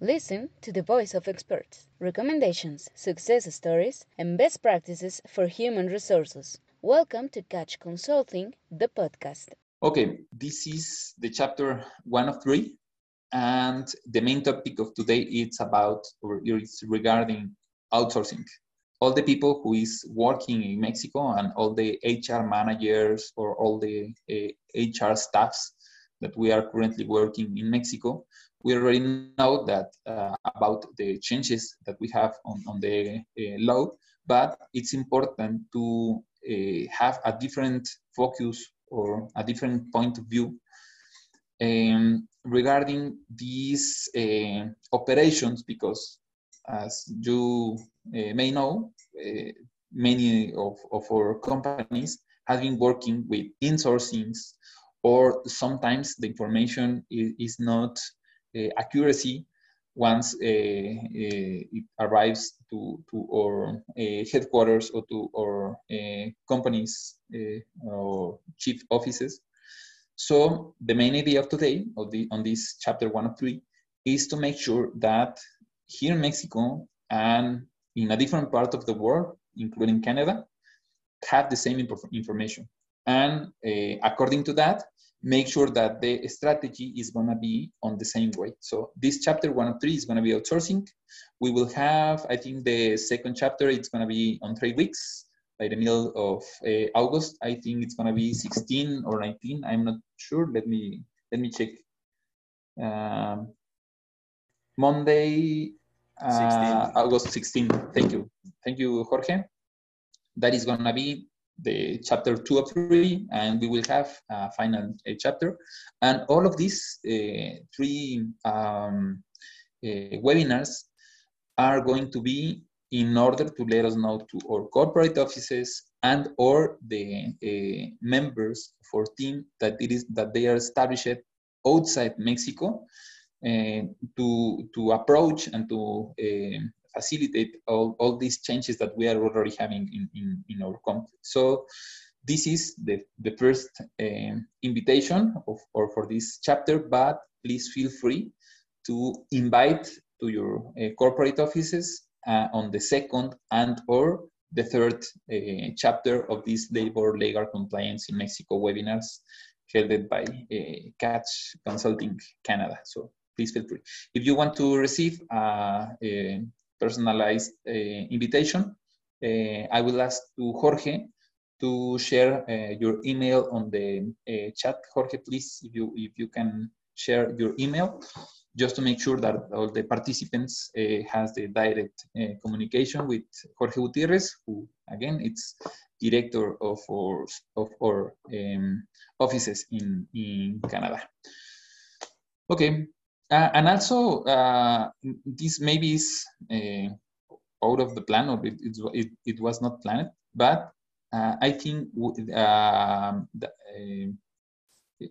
Listen to the voice of experts, recommendations, success stories, and best practices for human resources. Welcome to Catch Consulting, the podcast. Okay, this is the chapter one of three, and the main topic of today is about or it's regarding outsourcing. All the people who is working in Mexico and all the HR managers or all the uh, HR staffs that we are currently working in Mexico we already know that uh, about the changes that we have on, on the uh, law, but it's important to uh, have a different focus or a different point of view um, regarding these uh, operations because as you may know, many of, of our companies have been working with insourcings or sometimes the information is, is not accuracy once uh, uh, it arrives to, to our headquarters or to our companies or chief offices. So the main idea of today, of the, on this chapter one of three, is to make sure that here in Mexico and in a different part of the world, including Canada, have the same information. And uh, according to that, make sure that the strategy is going to be on the same way. So this chapter one of three is going to be outsourcing. We will have, I think the second chapter, it's going to be on three weeks by the middle of uh, August. I think it's going to be 16 or 19. I'm not sure. Let me, let me check. Um, Monday, uh, 16. August 16. Thank you. Thank you, Jorge. That is going to be the chapter two of three, and we will have a final uh, chapter. And all of these uh, three um, uh, webinars are going to be in order to let us know to our corporate offices and or the uh, members for team that it is that they are established outside Mexico uh, to to approach and to uh, facilitate all, all these changes that we are already having in, in, in our country. So this is the, the first um, invitation of, or for this chapter, but please feel free to invite to your uh, corporate offices uh, on the second and or the third uh, chapter of this labor legal compliance in Mexico webinars held by uh, Catch Consulting Canada. So please feel free. If you want to receive uh, a, personalized uh, invitation, uh, I will ask to Jorge to share uh, your email on the chat. Jorge, please, if you if you can share your email, just to make sure that all the participants has the direct communication with Jorge Gutierrez, who again it's director of our of our um, offices in in Canada. Okay, uh, and also, uh, this maybe is uh, out of the plan, or it, it, it, was not planned, but uh, I think um, the, uh,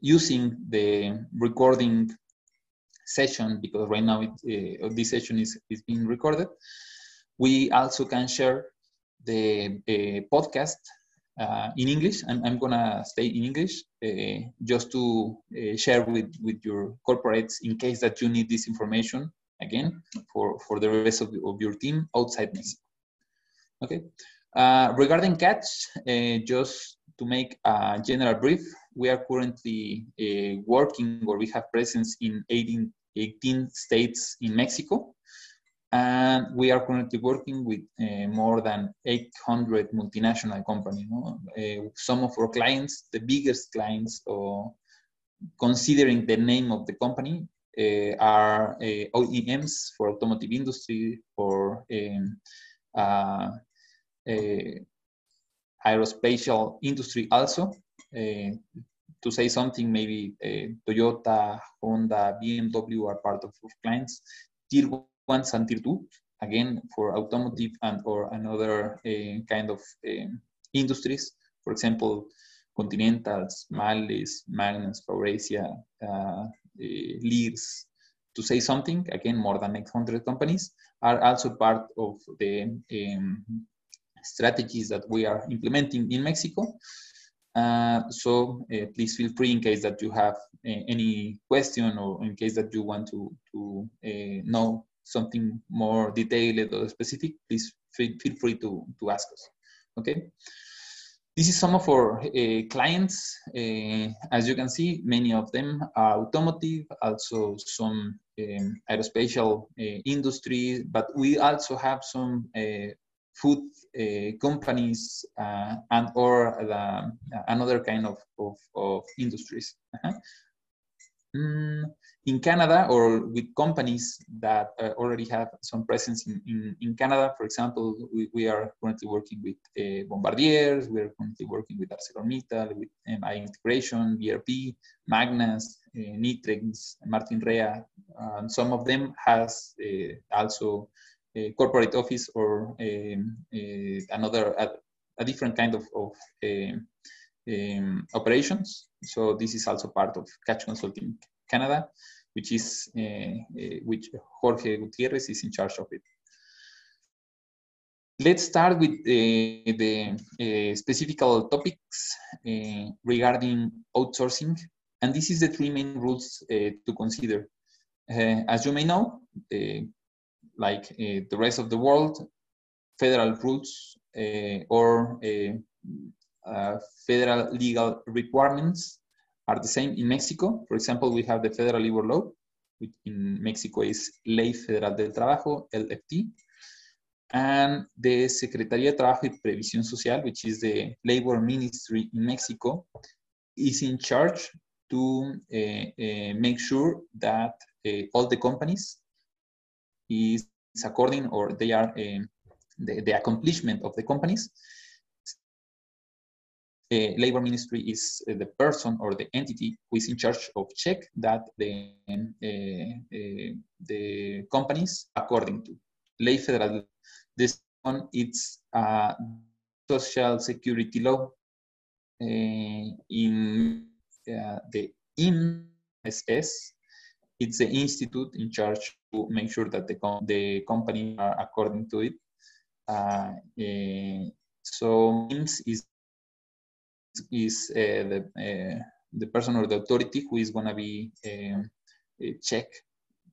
using the recording session, because right now it, uh, this session is, is being recorded, we also can share the podcast uh, in English. I'm, I'm gonna stay in English uh, just to uh, share with, with your corporates in case that you need this information again for, for the rest of, of your team outside Mexico. Okay. Uh, regarding catch, uh, just to make a general brief, we are currently uh, working or we have presence in 18, 18 states in Mexico. And we are currently working with uh, more than 800 multinational companies. No? Uh, some of our clients, the biggest clients, or considering the name of the company, uh, are uh, OEMs for automotive industry, for um, uh, uh, aerospatial industry also. to say something, maybe Toyota, Honda, BMW are part of our clients. Tier one tier two, again for automotive and or another uh, kind of uh, industries. For example, Continentals, Males, Magnus, Faurecia, uh, Lears, to say something, again, more than 800 companies are also part of the um, strategies that we are implementing in Mexico. Uh, so uh, please feel free in case that you have uh, any question or in case that you want to, to know something more detailed or specific, please feel, free to, to ask us, okay? This is some of our uh, clients. Uh, as you can see, many of them are automotive, also some um, aerospatial uh, industry, but we also have some food companies and or another kind of, of, of industries. -huh. Mm, in Canada or with companies that uh, already have some presence in, in, in Canada. For example, we, we are currently working with uh, Bombardiers, we are currently working with ArcelorMittal, with MI Integration, BRP, Magnas, uh, Nitrex, Martinrea, and some of them has uh, also a corporate office or um, another, a, a, different kind of, of um, um, operations. So this is also part of Catch Consulting Canada which is uh, uh, which Jorge Gutierrez is in charge of it. Let's start with uh, the specific topics regarding outsourcing. And this is the three main rules to consider. as you may know, like the rest of the world, federal rules or uh, federal legal requirements are the same in Mexico. For example, we have the federal labor law, which in Mexico is Ley Federal del Trabajo, LFT, and the Secretaría de Trabajo y Previsión Social, which is the labor ministry in Mexico, is in charge to uh, uh, make sure that uh, all the companies is according or they are the, the accomplishment of the companies uh, labor ministry is uh, the person or the entity who is in charge of check that the uh, the companies according to ley federal. This one it's a social security law in the IMSS. It's the institute in charge to make sure that the, com the company are according to it. Uh, uh, so IMSS is is uh, the uh, the person or the authority who is going to be um, check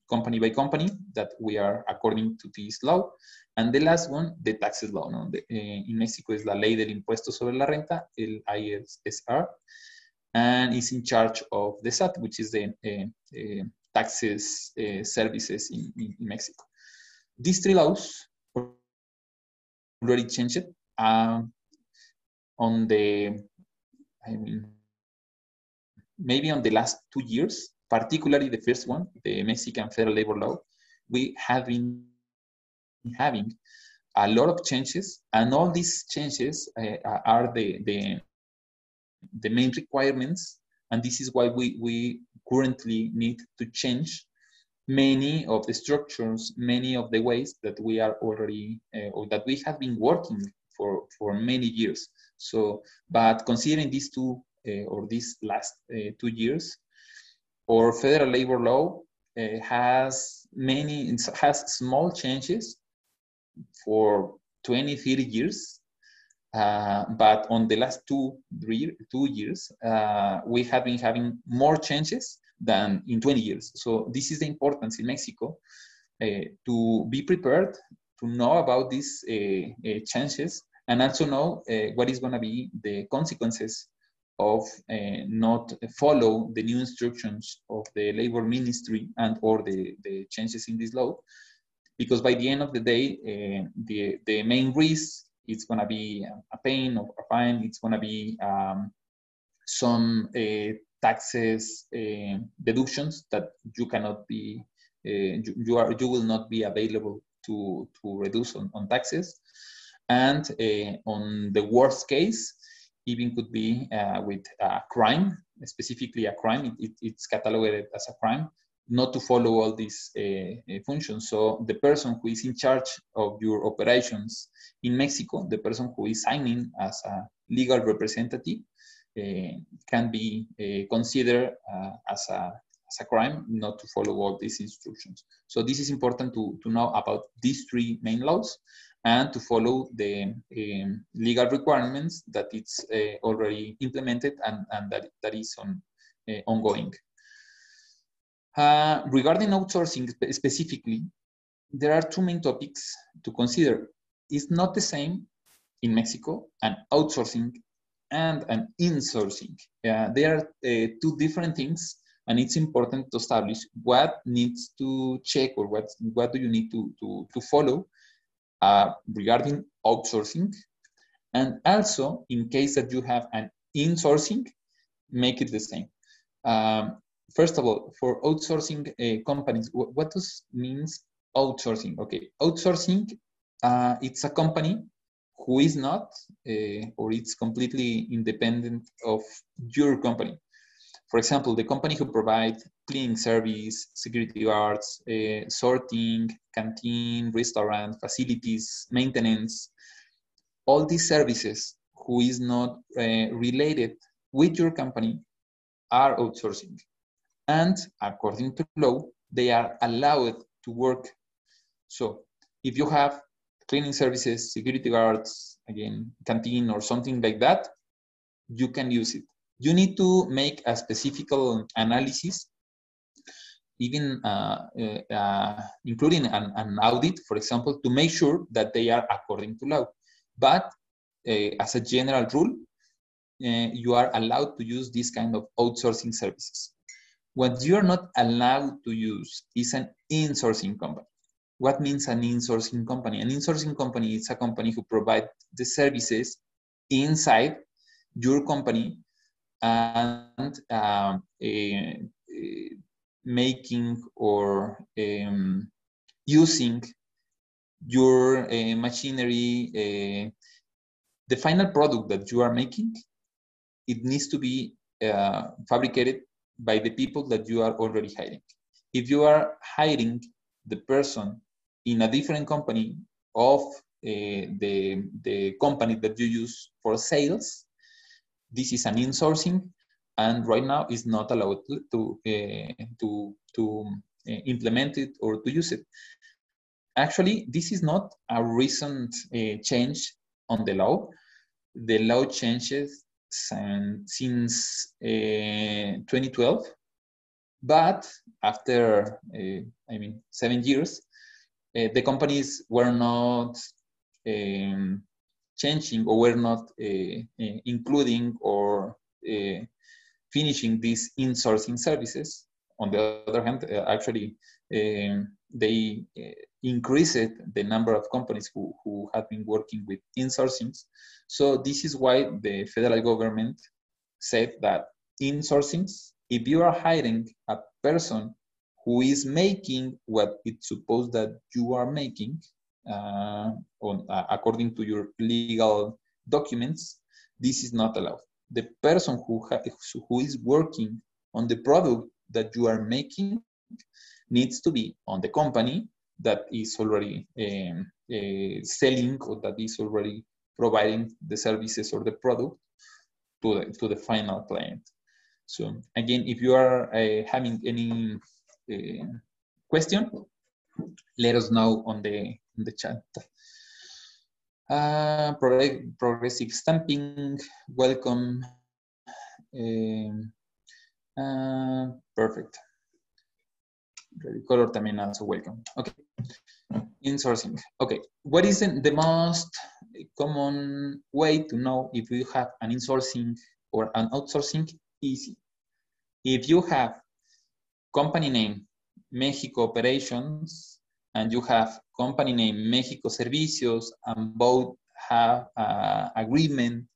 company by company that we are according to this law. And the last one, the taxes law. No? The, uh, in Mexico is la ley del impuesto sobre la renta, el ISR, and is in charge of the SAT, which is the uh, uh, taxes services in, in, Mexico. These three laws already changed um, on the I mean, maybe on the last two years, particularly the first one, the Mexican Federal Labor Law, we have been having a lot of changes, and all these changes uh, are the, the, the main requirements, and this is why we, we currently need to change many of the structures, many of the ways that we are already, uh, or that we have been working for, for many years. So, but considering these two uh, or these last uh, two years, our federal labor law uh, has many, has small changes for 20, 30 years. Uh, but on the last two, three, two years, uh, we have been having more changes than in 20 years. So this is the importance in Mexico uh, to be prepared to know about these changes and also know uh, what is going to be the consequences of uh, not follow the new instructions of the labor ministry and or the, the changes in this law because by the end of the day uh, the, the main risk is going to be a pain or a fine it's going to be um, some uh, taxes uh, deductions that you cannot be uh, you, you, are you will not be available to to reduce on, on taxes and uh, on the worst case, even could be uh, with a crime, specifically a crime, it, it, it's cataloged as a crime, not to follow all these uh, functions. So the person who is in charge of your operations in Mexico, the person who is signing as a legal representative, uh, can be uh, considered uh, as, a, as a crime not to follow all these instructions. So this is important to, to know about these three main laws. And to follow the um, legal requirements that it's uh, already implemented and, and that, that is on, uh, ongoing. Uh, regarding outsourcing specifically, there are two main topics to consider. It's not the same in Mexico, an outsourcing and an insourcing. Uh, they are uh, two different things, and it's important to establish what needs to check or what, what do you need to, to, to follow regarding outsourcing. And also, in case that you have an insourcing, make it the same. Um, first of all, for outsourcing uh, companies, what does means outsourcing? Okay, outsourcing, uh, it's a company who is not uh, or it's completely independent of your company. For example, the company who provides cleaning service, security guards, uh, sorting, canteen, restaurant, facilities, maintenance, all these services who is not uh, related with your company are outsourcing. And according to law, they are allowed to work. So if you have cleaning services, security guards, again, canteen or something like that, you can use it. You need to make a specific analysis, even uh, uh, uh, including an, an, audit, for example, to make sure that they are according to law. But uh, as a general rule, uh, you are allowed to use this kind of outsourcing services. What you are not allowed to use is an insourcing company. What means an insourcing company? An insourcing company is a company who provides the services inside your company and uh, making or um, using your uh, machinery, uh, the final product that you are making, it needs to be uh, fabricated by the people that you are already hiring. If you are hiring the person in a different company of uh, the, the company that you use for sales, this is an insourcing and right now is not allowed to, to, uh, to, to uh, implement it or to use it. Actually, this is not a recent uh, change on the law. The law changes since 2012, uh, but after, I mean, seven years, the companies were not um, changing or were not eh, eh, including or eh, finishing these insourcing services. On the other hand, actually, um, they increased the number of companies who, who have been working with insourcings. So this is why the federal government said that insourcings, if you are hiring a person who is making what it's supposed that you are making, uh, on, uh, according to your legal documents, this is not allowed. The person who, who is working on the product that you are making needs to be on the company that is already um, uh, selling or that is already providing the services or the product to the, to the final client. So again, if you are uh, having any uh, question, let us know on the, on the chat. Uh, progressive stamping, welcome. Um, uh, perfect. Color también also welcome. Okay. Insourcing. Okay. What is the most common way to know if you have an insourcing or an outsourcing? Easy. If you have company name Mexico Operations and you have company name Mexico Servicios and both have uh, agreement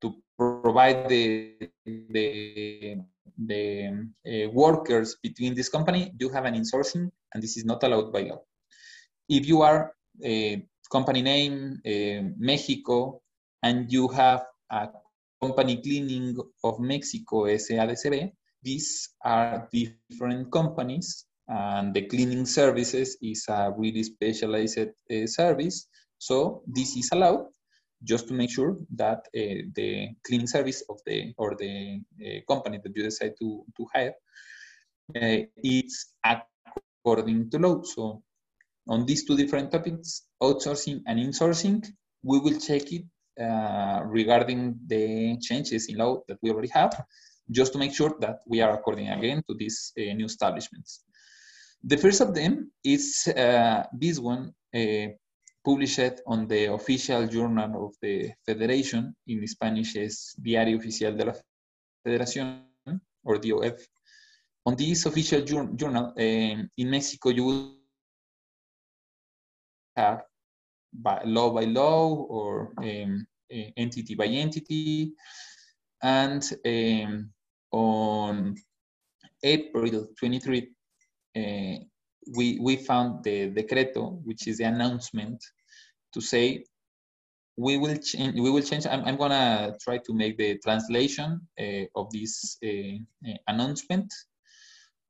to provide the, the the uh, workers between this company, you have an insourcing, and this is not allowed by law. If you are a company name uh, Mexico and you have a company cleaning of Mexico SA de CV, these are different companies and the cleaning services is a really specialized uh, service. So this is allowed just to make sure that uh, the cleaning service of the or the uh, company that you decide to, to hire uh, it's according to law. So on these two different topics, outsourcing and insourcing. We will check it uh, regarding the changes in law that we already have, just to make sure that we are according again to these uh, new establishments. The first of them is uh, this one, uh, published on the official journal of the Federation, in Spanish is Diario Oficial de la Federación, or DOF. On this official journal, um, in Mexico, you will have by law by law or um, entity by entity. And um, on April 23, uh, we, we found the decreto, which is the announcement to say we will change we will change i'm, I'm gonna try to make the translation uh, of this uh, uh, announcement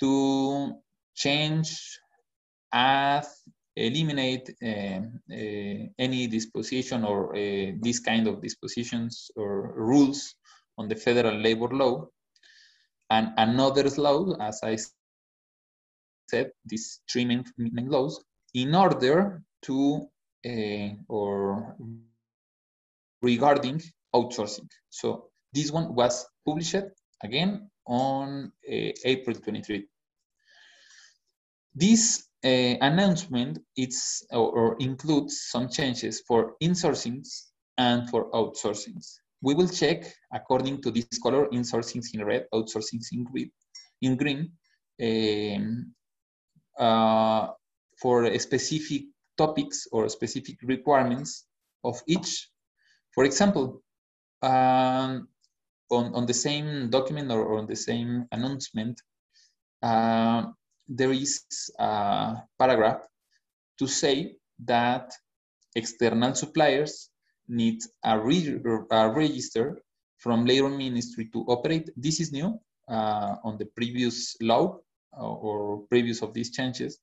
to change add eliminate uh, uh, any disposition or this kind of dispositions or rules on the federal labor law. And another law as i said these three main, main laws in order to or regarding outsourcing. So this one was published again on uh, April 23. This uh, announcement it's, or, or, includes some changes for insourcings and for outsourcings. We will check according to this color, insourcings in red, outsourcings in green, in green um, uh, for specific topics or specific requirements of each for example, um, on, on the same document or, or on the same announcement, uh, there is a paragraph to say that external suppliers need a, re a register from labor ministry to operate. This is new uh, on the previous law uh, or previous of these changes.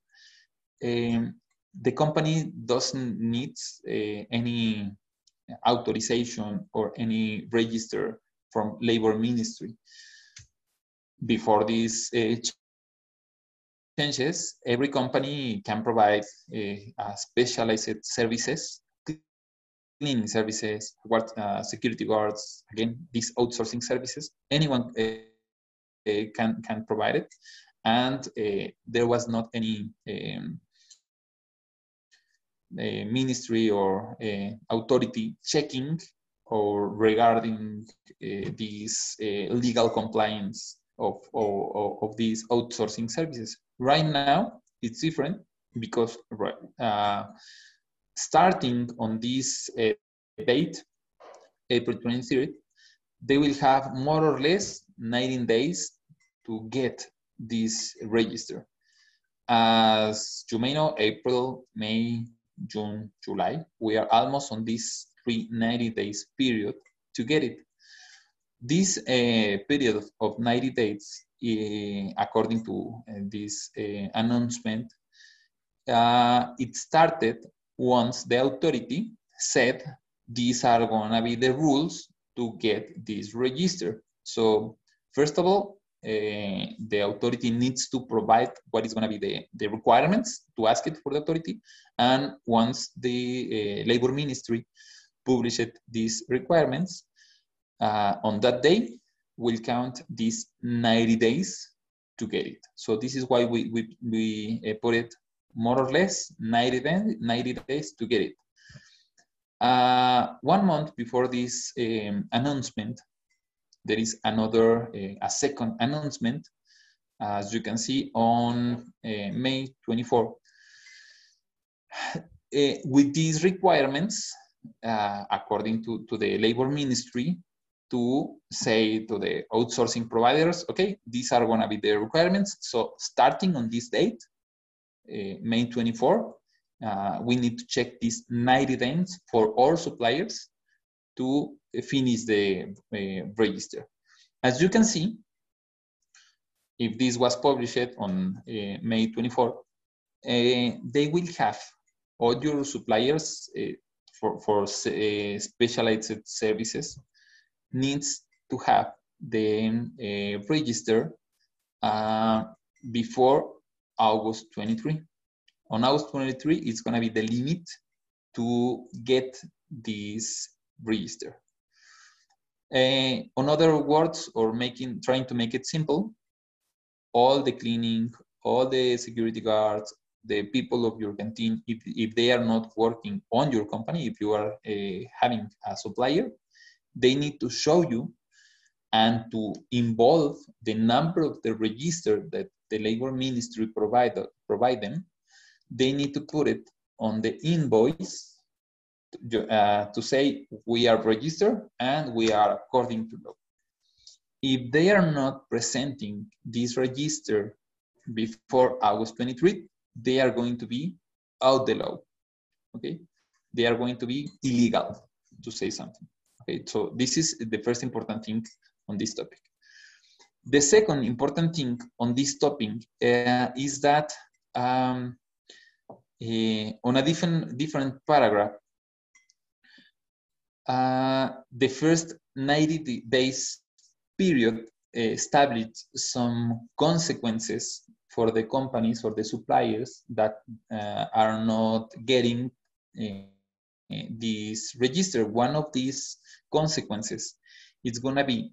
Um, the company doesn't need uh, any authorization or any register from labor ministry. Before these uh, changes, every company can provide uh, specialized services, cleaning services, guard, uh, security guards, again, these outsourcing services. Anyone uh, can, can provide it. And uh, there was not any um, ministry or authority checking or regarding this legal compliance of, of, of these outsourcing services. Right now, it's different because uh, starting on this uh, date, April 23rd, they will have more or less 19 days to get this register. As you may know, April, May, June, July. We are almost on this 390 days period to get it. This uh, period of 90 days, uh, according to uh, this uh, announcement, uh, it started once the authority said these are going to be the rules to get this register. So first of all, uh, the authority needs to provide what is going to be the, the requirements to ask it for the authority. And once the uh, labor ministry published these requirements, uh, on that day, we'll count these 90 days to get it. So this is why we, we, we uh, put it more or less 90 days, 90 days to get it. Uh, one month before this um, announcement, there is another, uh, a second announcement, as you can see on uh, May 24. Uh, with these requirements, according to, to the labor ministry, to say to the outsourcing providers, okay, these are gonna be the requirements. So starting on this date, uh, May 24, uh, we need to check these 90 days for all suppliers to finish the uh, register. As you can see, if this was published on uh, May 24, uh, they will have all your suppliers uh, for, for uh, specialized services needs to have the register before August 23. on August 23, it's going to be the limit to get this register. Uh, on other words, or making trying to make it simple, all the cleaning, all the security guards, the people of your canteen, if, if they are not working on your company, if you are uh, having a supplier, they need to show you and to involve the number of the register that the labor ministry provide, provide them, they need to put it on the invoice uh, to say we are registered and we are according to law. If they are not presenting this register before August 23, they are going to be out the law. Okay, they are going to be illegal to say something. Okay, so this is the first important thing on this topic. The second important thing on this topic uh, is that um, uh, on a different different paragraph, uh, the first 90 days period established some consequences for the companies or the suppliers that uh, are not getting uh, this register. One of these consequences is going to be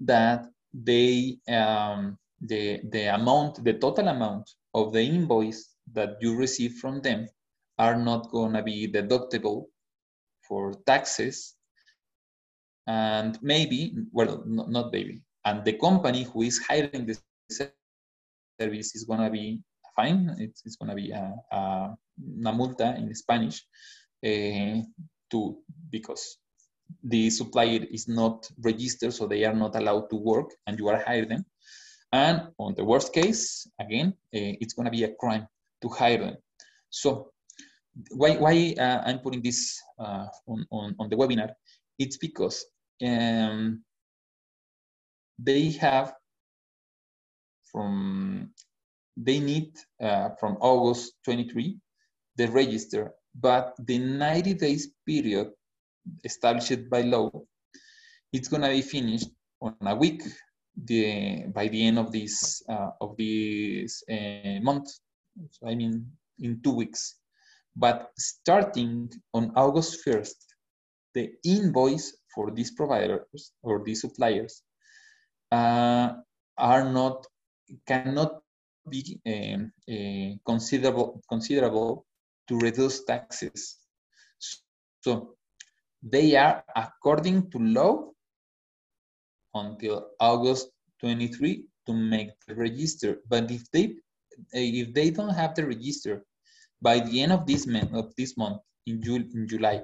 that they um, the the amount, the total amount of the invoice that you receive from them are not going to be deductible for taxes and maybe well not maybe and the company who is hiring this service is going to be fine it's, it's going to be a, a, una multa in spanish uh, to because the supplier is not registered, so they are not allowed to work, and you are hiring them. And on the worst case, again, uh, it's going to be a crime to hire them. So why, why uh, I'm putting this uh, on, on, on, the webinar? It's because um, they have from, they need uh, from August 23, the register, but the 90 days period established by law, it's going to be finished on a week the, by the end of this uh, of this uh, month. So I mean, in two weeks. But starting on August 1st, the invoice for these providers or these suppliers uh, are not cannot be um, uh, considerable considerable to reduce taxes. So they are according to law until August 23 to make the register. But if they if they don't have the register by the end of this month of this month in, June, in July,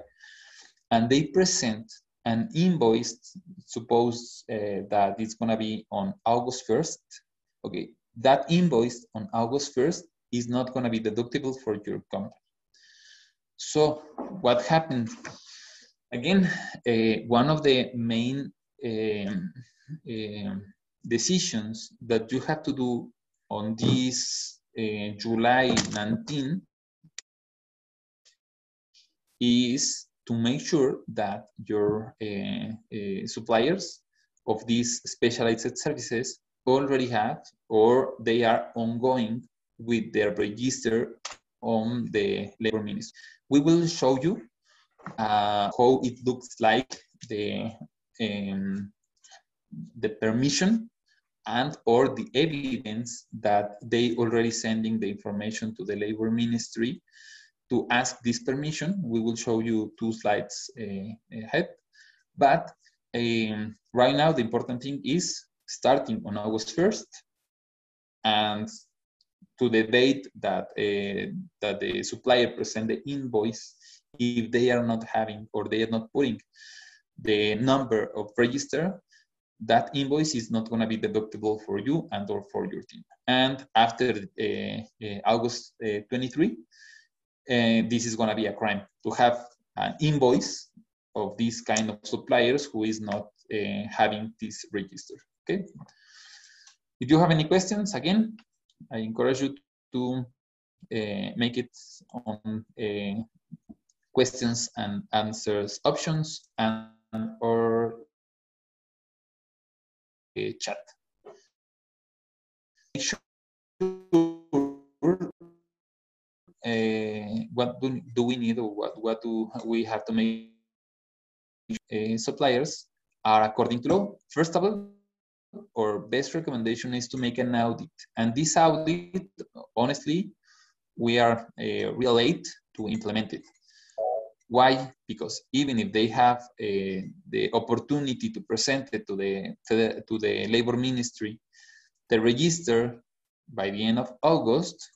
and they present an invoice, suppose uh, that it's gonna be on August 1st. Okay, that invoice on August 1st is not gonna be deductible for your company. So what happened again, uh, one of the main uh, decisions that you have to do on this uh, July 19 is to make sure that your suppliers of these specialized services already have or they are ongoing with their register on the labor ministry. We will show you uh, how it looks like the um, the permission and or the evidence that they already sending the information to the labor ministry to ask this permission. We will show you two slides uh, ahead. But um, right now, the important thing is starting on August 1st and to the date that, uh, that the supplier present the invoice if they are not having or they are not putting the number of register, that invoice is not going to be deductible for you and or for your team. And after uh, uh, August uh, 23, uh, this is going to be a crime to have an invoice of this kind of suppliers who is not uh, having this register. Okay. If you have any questions, again, I encourage you to uh, make it on questions and answers options and or a chat. Make sure uh, what do, do we need or what, what do we have to make uh, suppliers are according to law. First of all, our best recommendation is to make an audit. And this audit, honestly, we are uh, real late to implement it. Why? Because even if they have uh, the opportunity to present it to the, to the, to the labor ministry, the register by the end of August,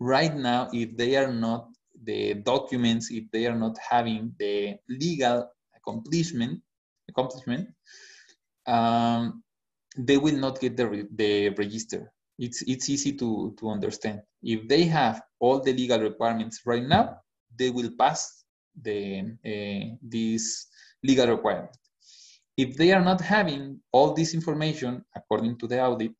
right now, if they are not the documents, if they are not having the legal accomplishment, accomplishment, um, they will not get the, the register. It's, it's easy to, to understand. If they have all the legal requirements right now, they will pass the, uh, this legal requirement. If they are not having all this information, according to the audit,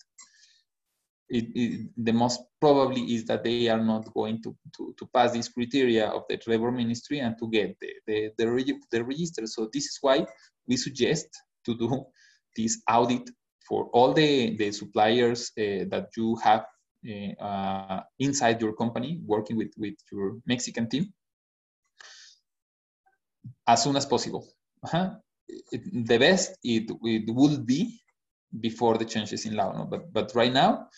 it, it, the most probably is that they are not going to, to, to pass this criteria of the labor ministry and to get the, the, the, the register. So this is why we suggest to do this audit for all the, the suppliers uh, that you have uh, uh, inside your company working with, with your Mexican team as soon as possible. -huh. It, the best it, it would be before the changes in law, no? but, but right now,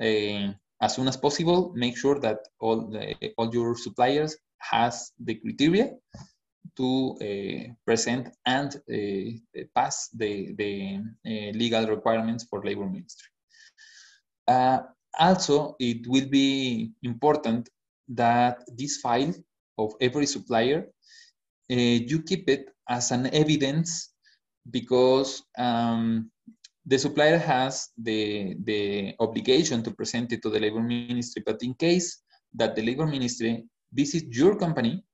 uh, as soon as possible, make sure that all, the, all your suppliers has the criteria to uh, present and uh, pass the, the uh, legal requirements for labor ministry. Uh, also, it will be important that this file of every supplier, you keep it as an evidence because um, the supplier has the, the obligation to present it to the labor ministry, but in case that the labor ministry visits your company,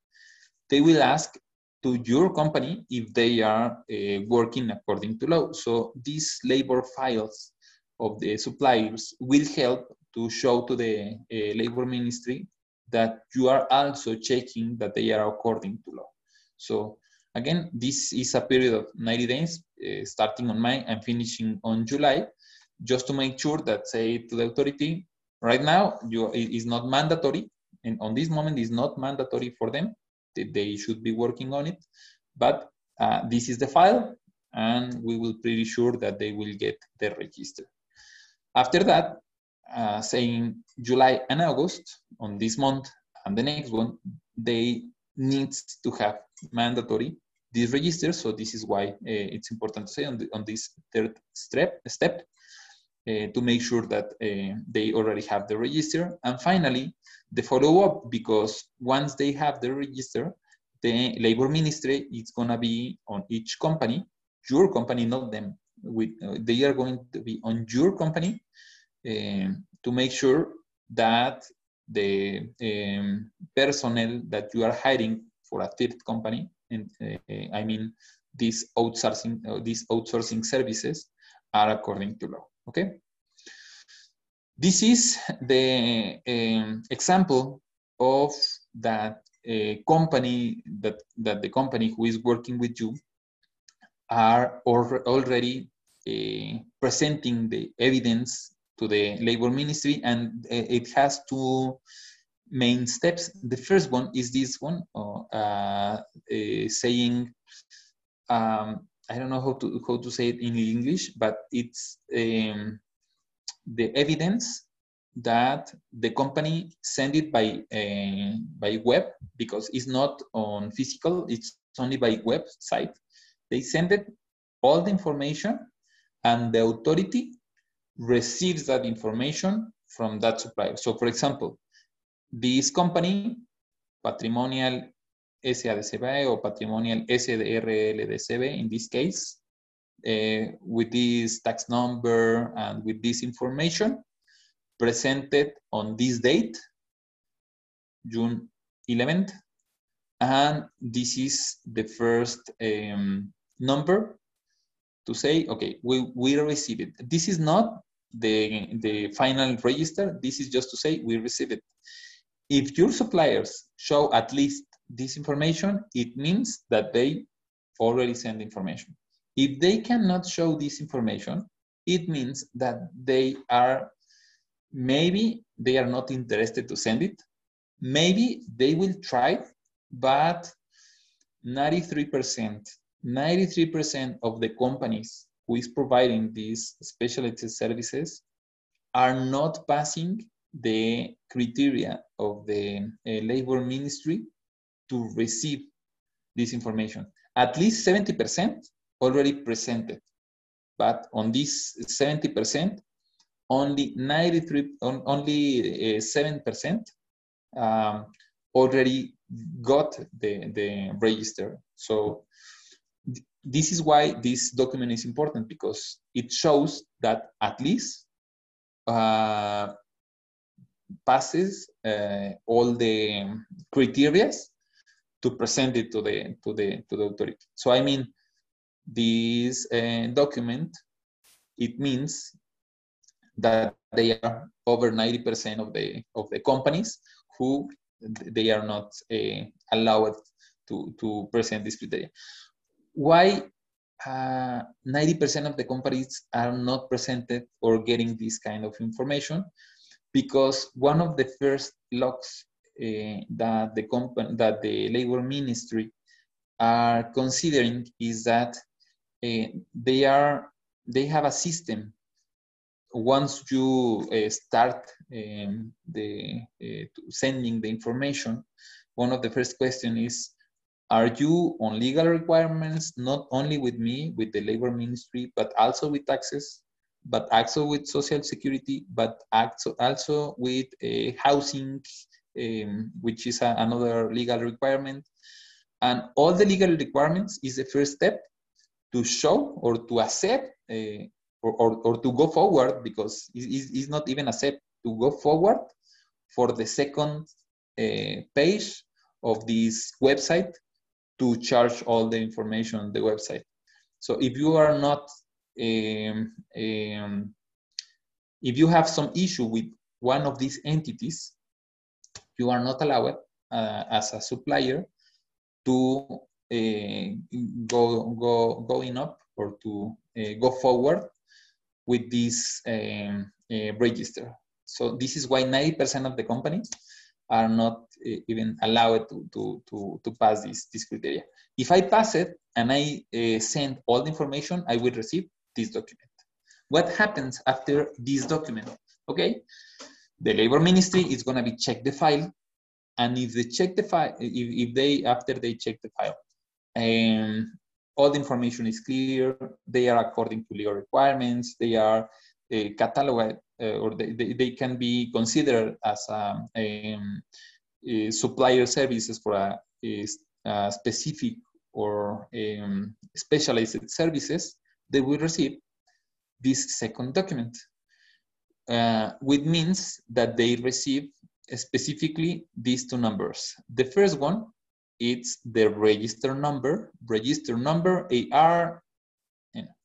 they will ask to your company if they are uh, working according to law. So these labor files of the suppliers will help to show to the uh, labor ministry that you are also checking that they are according to law. So again, this is a period of 90 days, uh, starting on May and finishing on July, just to make sure that say to the authority, right now you, it is not mandatory, and on this moment is not mandatory for them they should be working on it. But uh, this is the file, and we will pretty sure that they will get the register. After that, uh, saying July and August, on this month and the next one, they need to have mandatory this register. So this is why uh, it's important to say on, the, on this third step, step uh, to make sure that uh, they already have the register. And finally, the follow-up, because once they have the register, the labor ministry is going to be on each company, your company, not them. Uh, they are going to be on your company um, to make sure that the um, personnel that you are hiring for a third company, and uh, I mean these outsourcing uh, these outsourcing services, are according to law. Okay. This is the um, example of that uh, company that, that the company who is working with you are already uh, presenting the evidence to the labor ministry and it has two main steps. The first one is this one, uh, uh, saying, um, I don't know how to, how to say it in English, but it's um, the evidence that the company send it by uh, by web because it's not on physical it's only by website they send it all the information and the authority receives that information from that supplier so for example this company patrimonial SA de CV or patrimonial S de RL de CV in this case uh, with this tax number and with this information presented on this date, June 11th. And this is the first um, number to say, okay, we, we received it. This is not the, the final register. This is just to say we received it. If your suppliers show at least this information, it means that they already send information. If they cannot show this information, it means that they are maybe they are not interested to send it maybe they will try, but 93%, 93% of the companies who is providing these specialty services are not passing the criteria of the uh, labor ministry to receive this information. At least 70% already presented, but on this 70%, only 93, only uh, 7% um, already got the, the register. So th this is why this document is important because it shows that at least uh, passes uh, all the criteria to present it to the to the to the authority. So I mean, this uh, document it means that they are over 90% of the of the companies who they are not uh, allowed to, to present this criteria. Why 90% uh, of the companies are not presented or getting this kind of information? Because one of the first locks uh, that the company, that the labor ministry are considering is that uh, they are they have a system. Once you uh, start um, the sending the information, one of the first questions is, are you on legal requirements, not only with me, with the labor ministry, but also with taxes, but also with social security, but also, also with uh, housing, um, which is a, another legal requirement. And all the legal requirements is the first step to show or to accept uh, or, or, or to go forward because it's, it's not even a step to go forward for the second uh, page of this website to charge all the information on the website. So if you are not, um, um, if you have some issue with one of these entities, you are not allowed uh, as a supplier to uh, go go going up or to uh, go forward with this um, uh, register. So this is why 90% of the companies are not uh, even allowed to, to, to, to, pass this, this criteria. If I pass it and I uh, send all the information, I will receive this document. What happens after this document? Okay, the labor ministry is gonna be check the file and if they check the file, if, if they, after they check the file, um, all the information is clear. They are according to legal requirements. They are uh, cataloged uh, or they, they, they, can be considered as a, um, a supplier services for a, a specific or um, specialized services, they will receive this second document, uh, which means that they receive specifically these two numbers. The first one it's the register number, register number AR.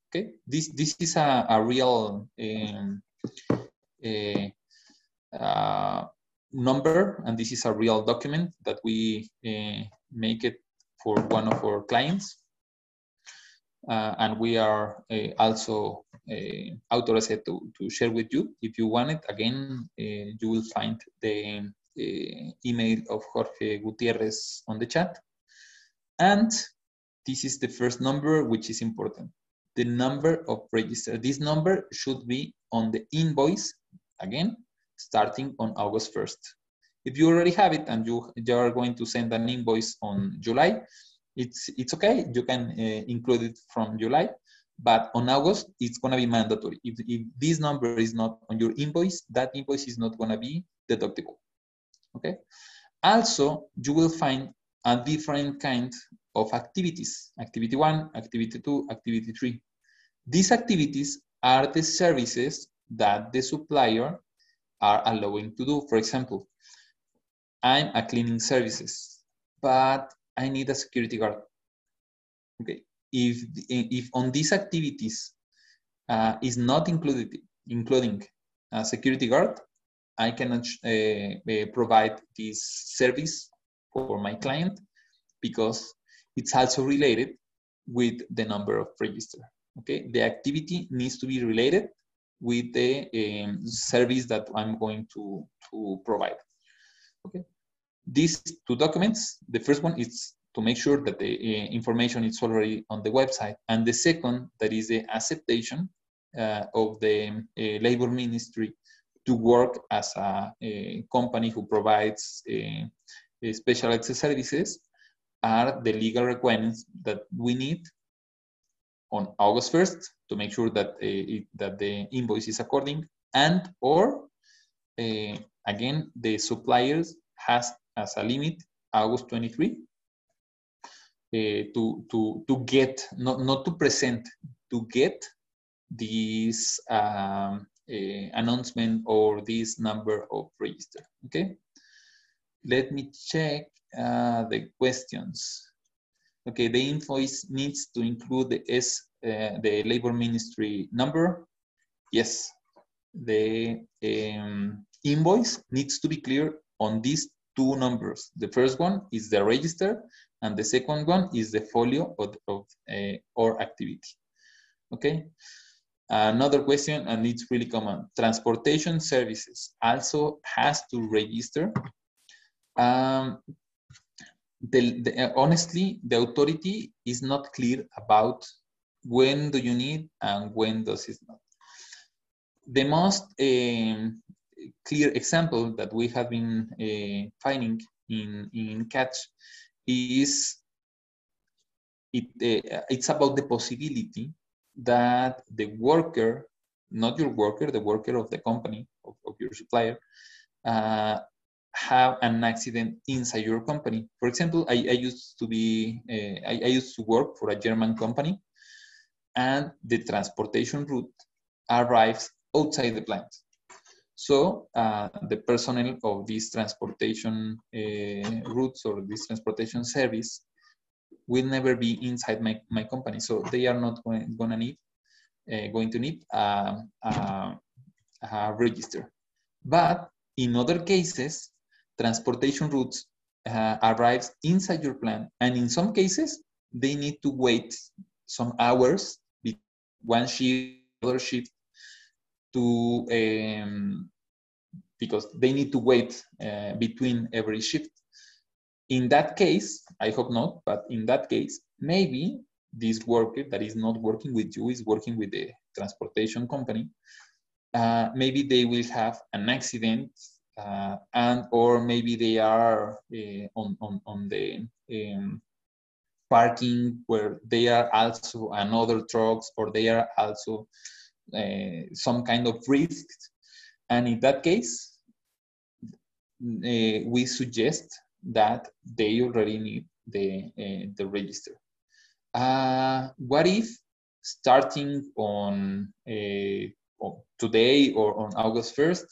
Okay, this this is a, a real um, a, uh, number, and this is a real document that we uh, make it for one of our clients. Uh, and we are uh, also uh, authorized to, to share with you. If you want it, again, you will find the email of Jorge Gutierrez on the chat. And this is the first number, which is important. The number of register. This number should be on the invoice, again, starting on August 1st. If you already have it and you, you are going to send an invoice on July, it's, it's okay. You can uh, include it from July, but on August, it's gonna be mandatory. If, if this number is not on your invoice, that invoice is not gonna be deductible okay? Also, you will find a different kind of activities, activity one, activity two, activity three. These activities are the services that the supplier are allowing to do. For example, I'm a cleaning services, but I need a security guard. Okay, if, if on these activities uh, is not included, including a security guard, I cannot uh, provide this service for my client because it's also related with the number of register. Okay, the activity needs to be related with the um, service that I'm going to, to provide. Okay, these two documents, the first one is to make sure that the uh, information is already on the website. And the second, that is the acceptation uh, of the uh, labor ministry to work as a, a company who provides uh, special services are the legal requirements that we need on August 1st to make sure that, uh, it, that the invoice is according and or uh, again the suppliers has as a limit August 23 uh, to to to get not not to present to get this um, uh, announcement or this number of register okay? Let me check uh, the questions. Okay the invoice needs to include the s uh, the labor ministry number. Yes the um, invoice needs to be clear on these two numbers the first one is the register and the second one is the folio of, of uh, or activity. Okay. Another question, and it's really common. Transportation services also has to register. Um, the, the, honestly, the authority is not clear about when do you need and when does it not. The most um, clear example that we have been uh, finding in, in CATCH is it, uh, it's about the possibility that the worker, not your worker, the worker of the company, of, of your supplier, uh, have an accident inside your company. For example, I, I used to be, uh, I, I, used to work for a German company and the transportation route arrives outside the plant. So uh, the personnel of these transportation uh, routes or this transportation service will never be inside my, my company. So they are not going, gonna need, uh, going to need a, a, a, register. But in other cases, transportation routes uh, arrives inside your plant. And in some cases, they need to wait some hours, one shift, other shift, to um, because they need to wait uh, between every shift. In that case, I hope not, but in that case, maybe this worker that is not working with you is working with the transportation company. Uh, maybe they will have an accident uh, and or maybe they are uh, on, on, on the um, parking where they are also another trucks or they are also some kind of risk. And in that case, uh, we suggest that they already need the, uh, the register. Uh, what if starting on today or on August 1st,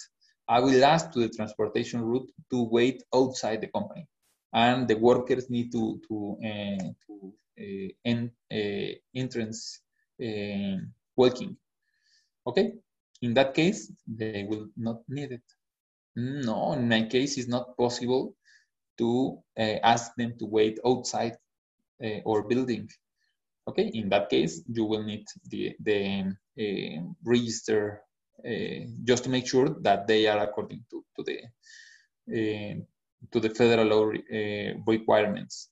I will ask to the transportation route to wait outside the company and the workers need to, to, uh, to uh, en, uh, entrance walking Okay, in that case, they will not need it. No, in my case, it's not possible to uh, ask them to wait outside uh, or building. Okay, in that case, you will need the, the uh, register just to make sure that they are according to, to the to the federal law requirements.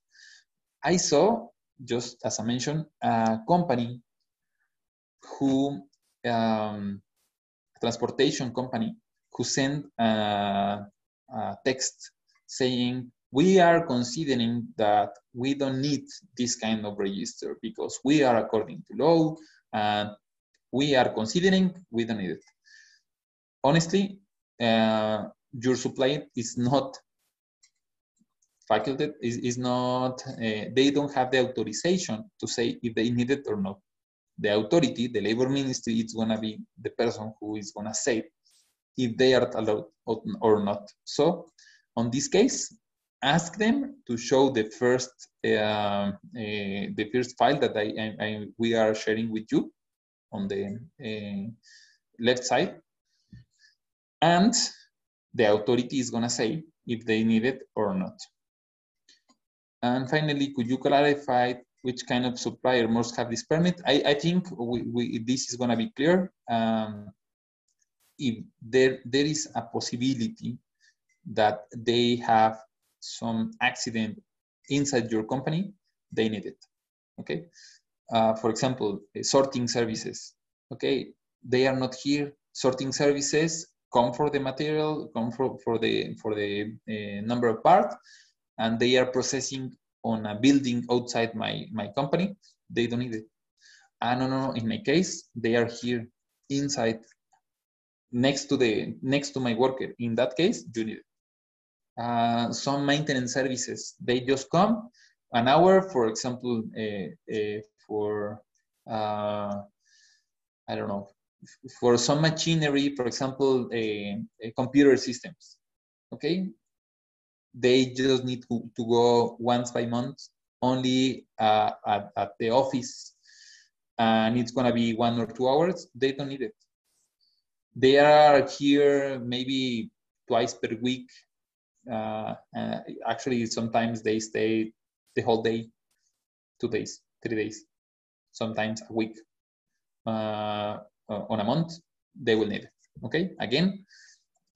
I saw, just as I mentioned, a company who um, transportation company who sent a, a text saying we are considering that we don't need this kind of register because we are according to law and we are considering we don't need it. Honestly, uh, your supply is not faculty is, is not, uh, they don't have the authorization to say if they need it or not the authority, the labor ministry, is going to be the person who is going to say if they are allowed or not. So, on this case, ask them to show the first uh, uh, the first file that I, I, I, we are sharing with you on the uh, left side, and the authority is going to say if they need it or not. And finally, could you clarify which kind of supplier must have this permit. I, I think we, we, this is going to be clear. Um, if there, there is a possibility that they have some accident inside your company, they need it. Okay. Uh, for example, sorting services. Okay, they are not here. Sorting services come for the material, come for, for the for the uh, number of parts, and they are processing on a building outside my my company. They don't need it. Ah, no, no, no. In my case, they are here inside, next to the next to my worker. In that case, you need it. Uh, some maintenance services. They just come an hour, for example, uh, uh, for uh, I don't know, for some machinery, for example, computer systems. Okay, they just need to, to go once by month only uh, at, at the office. And it's going to be one or two hours. They don't need it. They are here maybe twice per week. Uh, uh, actually sometimes they stay the whole day two days three days sometimes a week uh, on a month. They will need it. Okay? Again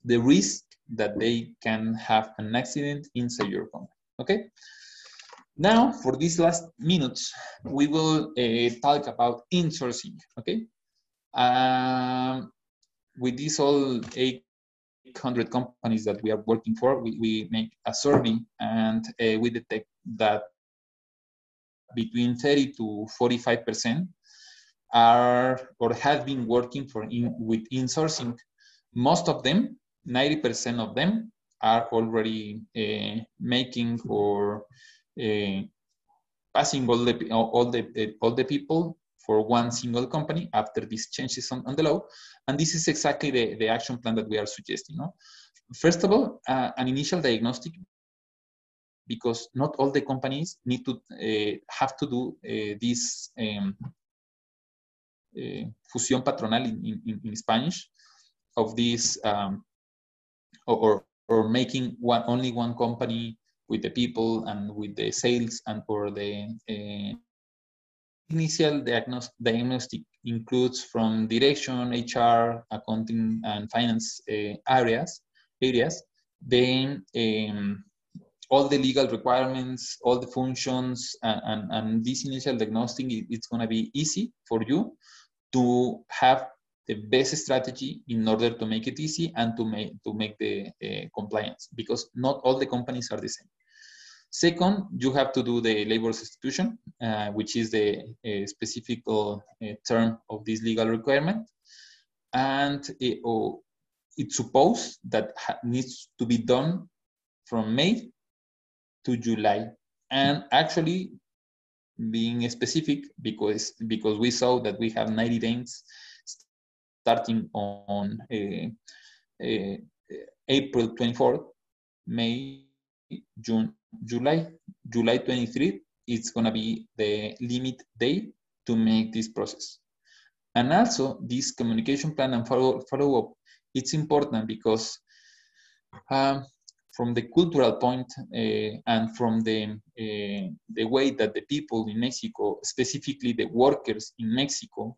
the risk that they can have an accident inside your company. Okay. Now, for these last minutes, we will uh, talk about insourcing. Okay. Um, with these all 800 companies that we are working for, we, we make a survey and uh, we detect that between 30 to 45 percent are or have been working for in, with insourcing. Most of them 90% of them are already uh, making or uh, passing all the all the all the people for one single company after these changes on, on the law, and this is exactly the, the action plan that we are suggesting. No? First of all, uh, an initial diagnostic because not all the companies need to uh, have to do uh, this um, fusión patronal in, in, in, Spanish of this um, or, or making one only one company with the people and with the sales and for the uh, initial diagnos diagnostic includes from direction, HR, accounting, and finance uh, areas. Areas. Then um, all the legal requirements, all the functions, and, and, and this initial diagnostic, it's going to be easy for you to have the best strategy in order to make it easy and to make to make the uh, compliance because not all the companies are the same. Second, you have to do the labor substitution, uh, which is the uh, specific uh, term of this legal requirement, and it, oh, it's supposed that needs to be done from May to July, and actually being specific because because we saw that we have 90 days starting on uh, uh, April 24th, May, June, July. July 23 it's to be the limit day to make this process. And also, this communication plan and follow, follow up, it's important because um, from the cultural point, uh, and from the, uh, the way that the people in Mexico, specifically the workers in Mexico,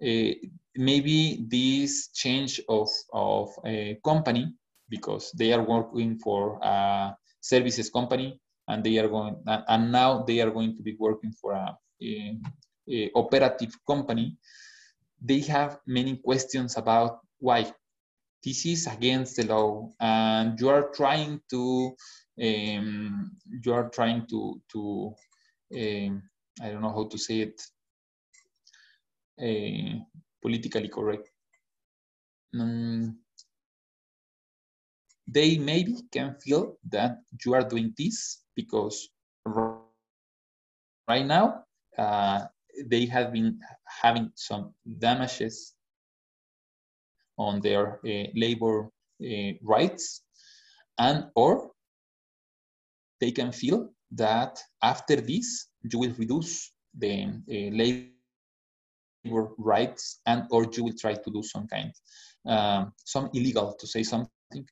maybe this change of, of a company because they are working for a services company and they are going and now they are going to be working for a, a, a operative company. They have many questions about why. This is against the law and you are trying to um, you are trying to to um, i don't know how to say it uh, politically correct. Mm, they maybe can feel that you are doing this because right now uh, they have been having some damages on their uh, labor uh, rights and or they can feel that after this you will reduce the labor your rights and or you will try to do some kind um, some illegal to say something.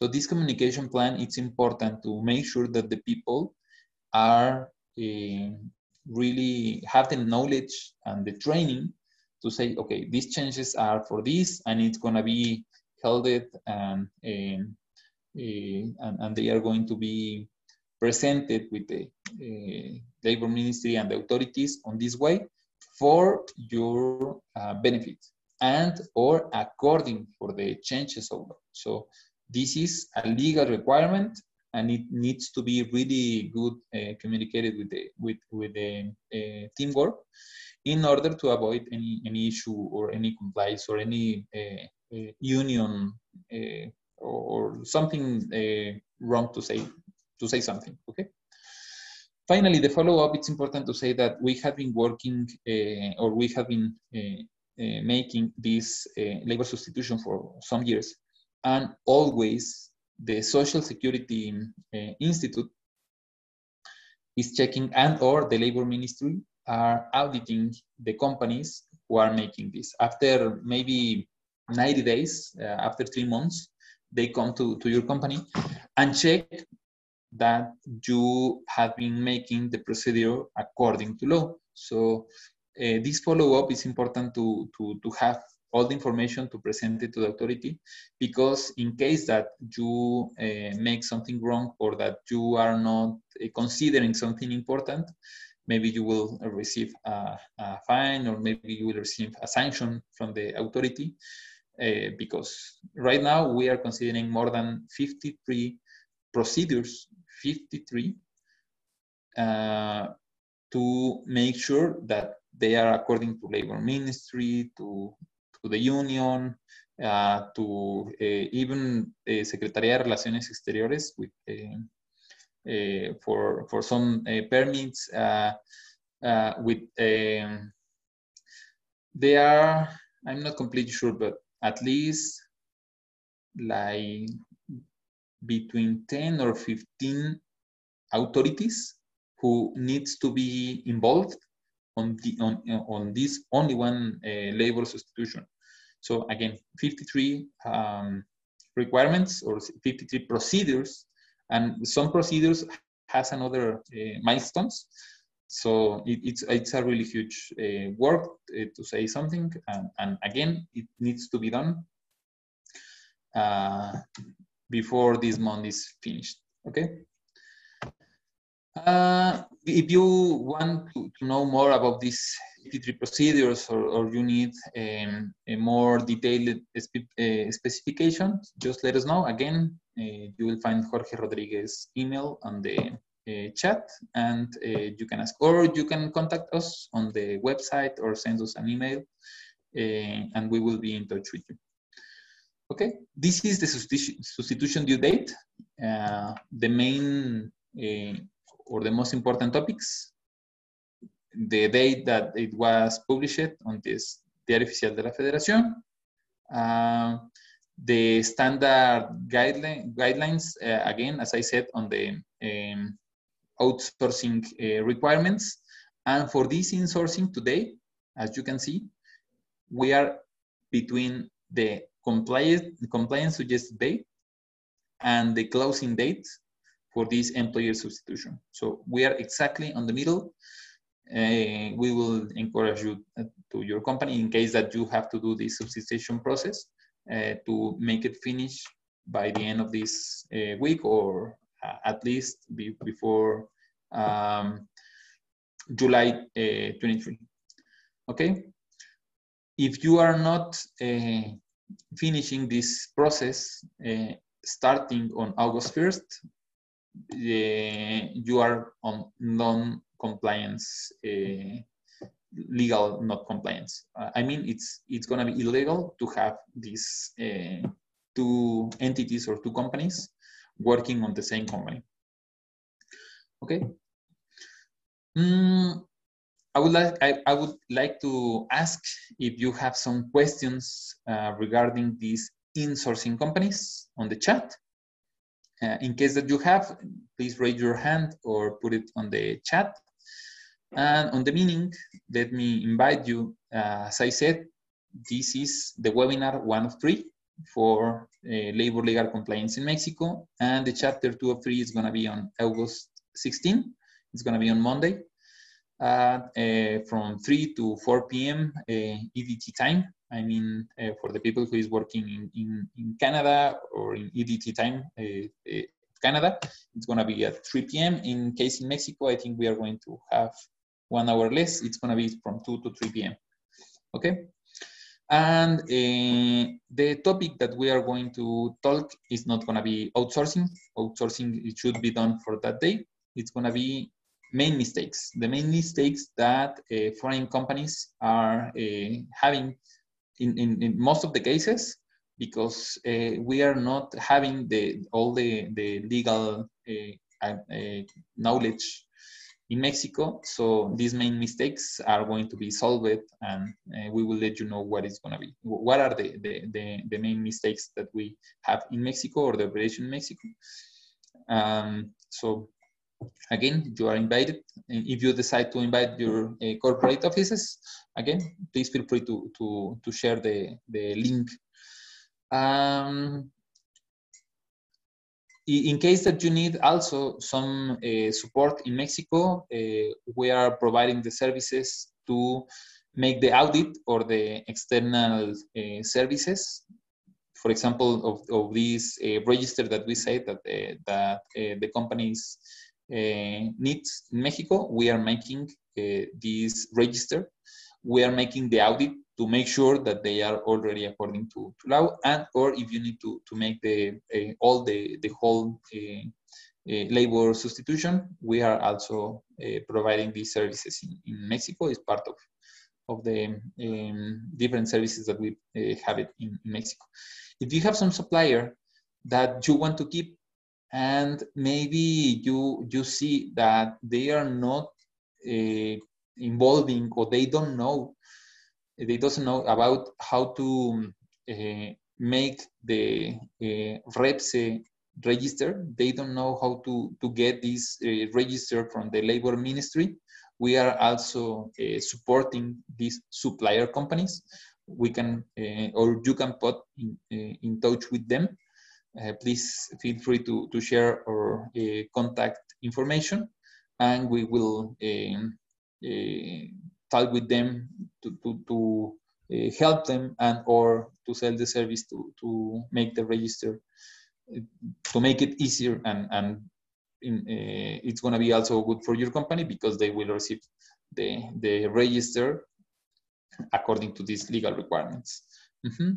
So this communication plan it's important to make sure that the people are uh, really have the knowledge and the training to say okay these changes are for this and it's going to be held it and, uh, and, and they are going to be presented with the uh, labor ministry and the authorities on this way for your uh, benefit and or according for the changes of law. So this is a legal requirement and it needs to be really good uh, communicated with the with with the uh, teamwork in order to avoid any any issue or any compliance or any uh, uh union uh, or something uh, wrong to say to say something okay finally the follow-up it's important to say that we have been working or we have been making this labor substitution for some years and always the Social Security uh, Institute is checking and or the labor ministry are auditing the companies who are making this. After maybe 90 days, uh, after three months, they come to, to your company and check that you have been making the procedure according to law. So uh, this follow-up is important to, to, to have all the information to present it to the authority because in case that you uh, make something wrong or that you are not uh, considering something important maybe you will receive a, a, fine or maybe you will receive a sanction from the authority because right now we are considering more than 53 procedures 53 uh, to make sure that they are according to labor ministry to to the union, uh, to uh, even uh, Secretaría de Relaciones Exteriores with, for, for some permits with, um, they are, I'm not completely sure, but at least like between 10 or 15 authorities who needs to be involved on the on, on this only one uh, labor substitution so again, 53 um, requirements or 53 procedures, and some procedures has another uh, milestones. So it, it's it's a really huge uh, work uh, to say something, and, and, again, it needs to be done uh, before this month is finished. Okay. Uh, if you want to, to, know more about these 53 procedures or, or you need um, a more detailed spe uh, specification, just let us know. Again, uh, you will find Jorge Rodriguez email on the uh, chat and uh, you can ask, or you can contact us on the website or send us an email uh, and we will be in touch with you. Okay, this is the substitution due date. the main or the most important topics, the date that it was published on this Diario Oficial de la Federación, uh, the standard guideline, guidelines, uh, again, as I said, on the um, outsourcing uh, requirements. And for this insourcing today, as you can see, we are between the compliance, compliance suggested date and the closing date for this employer substitution. So we are exactly on the middle. Uh, we will encourage you uh, to your company in case that you have to do this substitution process uh, to make it finish by the end of this uh, week or uh, at least be before um, July uh, 23. Okay. If you are not finishing this process starting on August 1st, uh, you are on non-compliance, uh, legal not compliance. Uh, I mean, it's it's gonna be illegal to have these two entities or two companies working on the same company. Okay. Mm, I would like I, I, would like to ask if you have some questions uh, regarding these insourcing companies on the chat. Uh, in case that you have, please raise your hand or put it on the chat. And on the meaning, let me invite you, uh, as I said, this is the webinar one of three for uh, labor legal compliance in Mexico. And the chapter two of three is gonna be on August 16. It's gonna be on Monday uh, from 3 to 4 p.m. EDT time. I mean, uh, for the people who is working in, in, in, Canada or in EDT time, Canada, it's going to be at 3 p.m. In case in Mexico, I think we are going to have one hour less. It's going to be from 2 to 3 p.m. Okay. And uh, the topic that we are going to talk is not going to be outsourcing. Outsourcing it should be done for that day. It's going to be main mistakes. The main mistakes that uh, foreign companies are uh, having in, in, in, most of the cases because uh, we are not having the all the, the legal uh, uh, knowledge in Mexico. So these main mistakes are going to be solved and uh, we will let you know what is going to be. What are the, the, the, the, main mistakes that we have in Mexico or the operation in Mexico. Um, so again, you are invited. If you decide to invite your uh, corporate offices, again, please feel free to, to, to share the, the link. Um, in case that you need also some uh, support in Mexico, uh, we are providing the services to make the audit or the external uh, services. For example, of, of this register that we say that, that the companies needs in Mexico, we are making this register. We are making the audit to make sure that they are already according to, to law and or if you need to, to make the uh, all the, the whole uh, uh, labor substitution, we are also providing these services in, in Mexico as part of, of the um, different services that we have it in, in Mexico. If you have some supplier that you want to keep and maybe you you see that they are not uh, involving or they don't know they doesn't know about how to uh, make the uh, REPSE register. They don't know how to, to get this register from the labor ministry. We are also supporting these supplier companies. We can, or you can put in, in touch with them. Please feel free to, to share our contact information and we will um, talk with them to, to, to uh, help them and or to sell the service to, to make the register to make it easier and, and in, uh, it's going to be also good for your company because they will receive the, the register according to these legal requirements. Mm -hmm.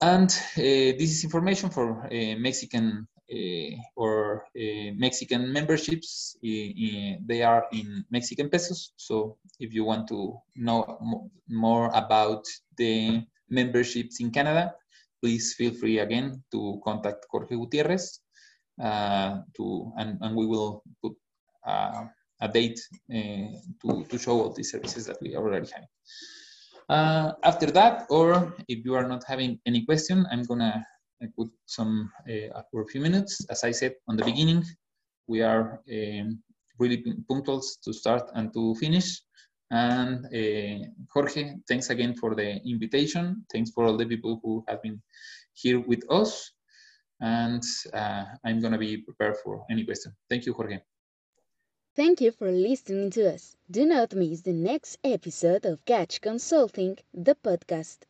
And uh, this is information for uh, Mexican uh, or Mexican memberships. they are in Mexican pesos. So if you want to know more about the memberships in Canada, please feel free again to contact Jorge Gutierrez uh, to, and, and we will put uh, a date uh, to, to show all the services that we already have. Uh, after that, or if you are not having any question, I'm gonna put some uh, for a few minutes. As I said on the beginning, we are um, really punctual to start and to finish. And uh, Jorge, thanks again for the invitation. Thanks for all the people who have been here with us. And uh, I'm going to be prepared for any question. Thank you, Jorge. Thank you for listening to us. Do not miss the next episode of Catch Consulting, the podcast.